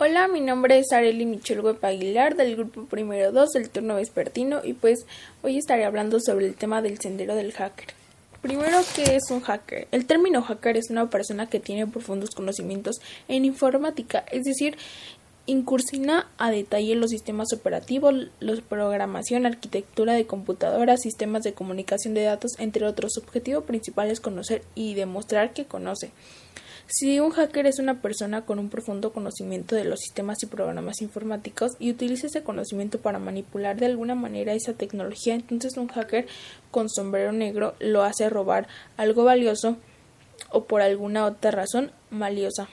Hola, mi nombre es Arely Michel Web Aguilar del grupo primero 2 del turno vespertino y pues hoy estaré hablando sobre el tema del sendero del hacker. Primero, ¿qué es un hacker? El término hacker es una persona que tiene profundos conocimientos en informática, es decir, incursiona a detalle los sistemas operativos, la programación, arquitectura de computadoras, sistemas de comunicación de datos, entre otros. Su objetivo principal es conocer y demostrar que conoce. Si un hacker es una persona con un profundo conocimiento de los sistemas y programas informáticos y utiliza ese conocimiento para manipular de alguna manera esa tecnología, entonces un hacker con sombrero negro lo hace robar algo valioso o por alguna otra razón valiosa.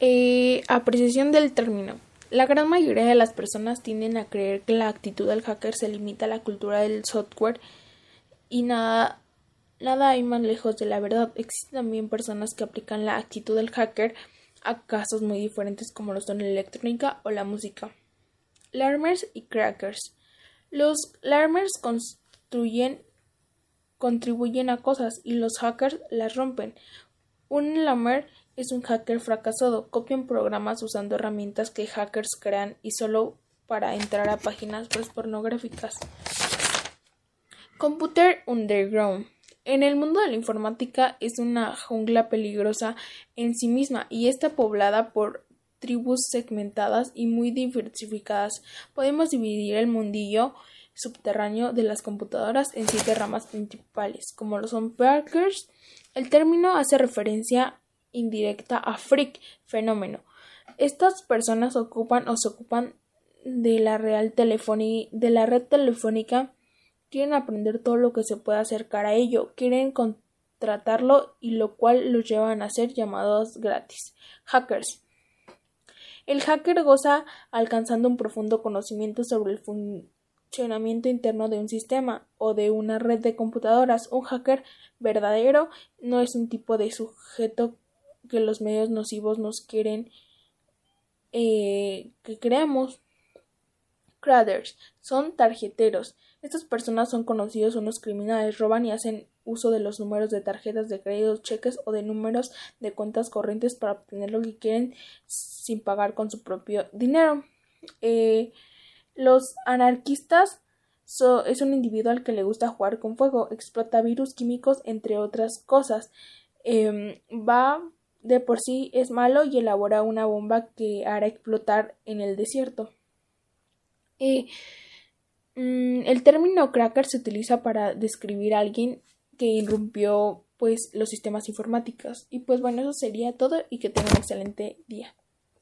Eh, apreciación del término. La gran mayoría de las personas tienden a creer que la actitud del hacker se limita a la cultura del software y nada Nada hay más lejos de la verdad. Existen también personas que aplican la actitud del hacker a casos muy diferentes como lo son la electrónica o la música. Larmers y crackers. Los larmers construyen contribuyen a cosas y los hackers las rompen. Un lamer es un hacker fracasado. Copian programas usando herramientas que hackers crean y solo para entrar a páginas pornográficas. Computer Underground. En el mundo de la informática es una jungla peligrosa en sí misma y está poblada por tribus segmentadas y muy diversificadas. Podemos dividir el mundillo subterráneo de las computadoras en siete ramas principales, como lo son Parkers. El término hace referencia indirecta a freak, fenómeno. Estas personas ocupan o se ocupan de la, real de la red telefónica quieren aprender todo lo que se puede acercar a ello, quieren contratarlo y lo cual los llevan a ser llamados gratis. Hackers. El hacker goza alcanzando un profundo conocimiento sobre el funcionamiento interno de un sistema o de una red de computadoras. Un hacker verdadero no es un tipo de sujeto que los medios nocivos nos quieren eh, que creamos. Craders son tarjeteros estas personas son conocidos unos criminales, roban y hacen uso de los números de tarjetas de crédito, cheques o de números de cuentas corrientes para obtener lo que quieren sin pagar con su propio dinero. Eh, los anarquistas es un individuo al que le gusta jugar con fuego, explota virus químicos, entre otras cosas. Em, va de por sí es malo y elabora una bomba que hará explotar en el desierto. Eh, el término cracker se utiliza para describir a alguien que irrumpió pues los sistemas informáticos. Y pues bueno, eso sería todo y que tengan un excelente día.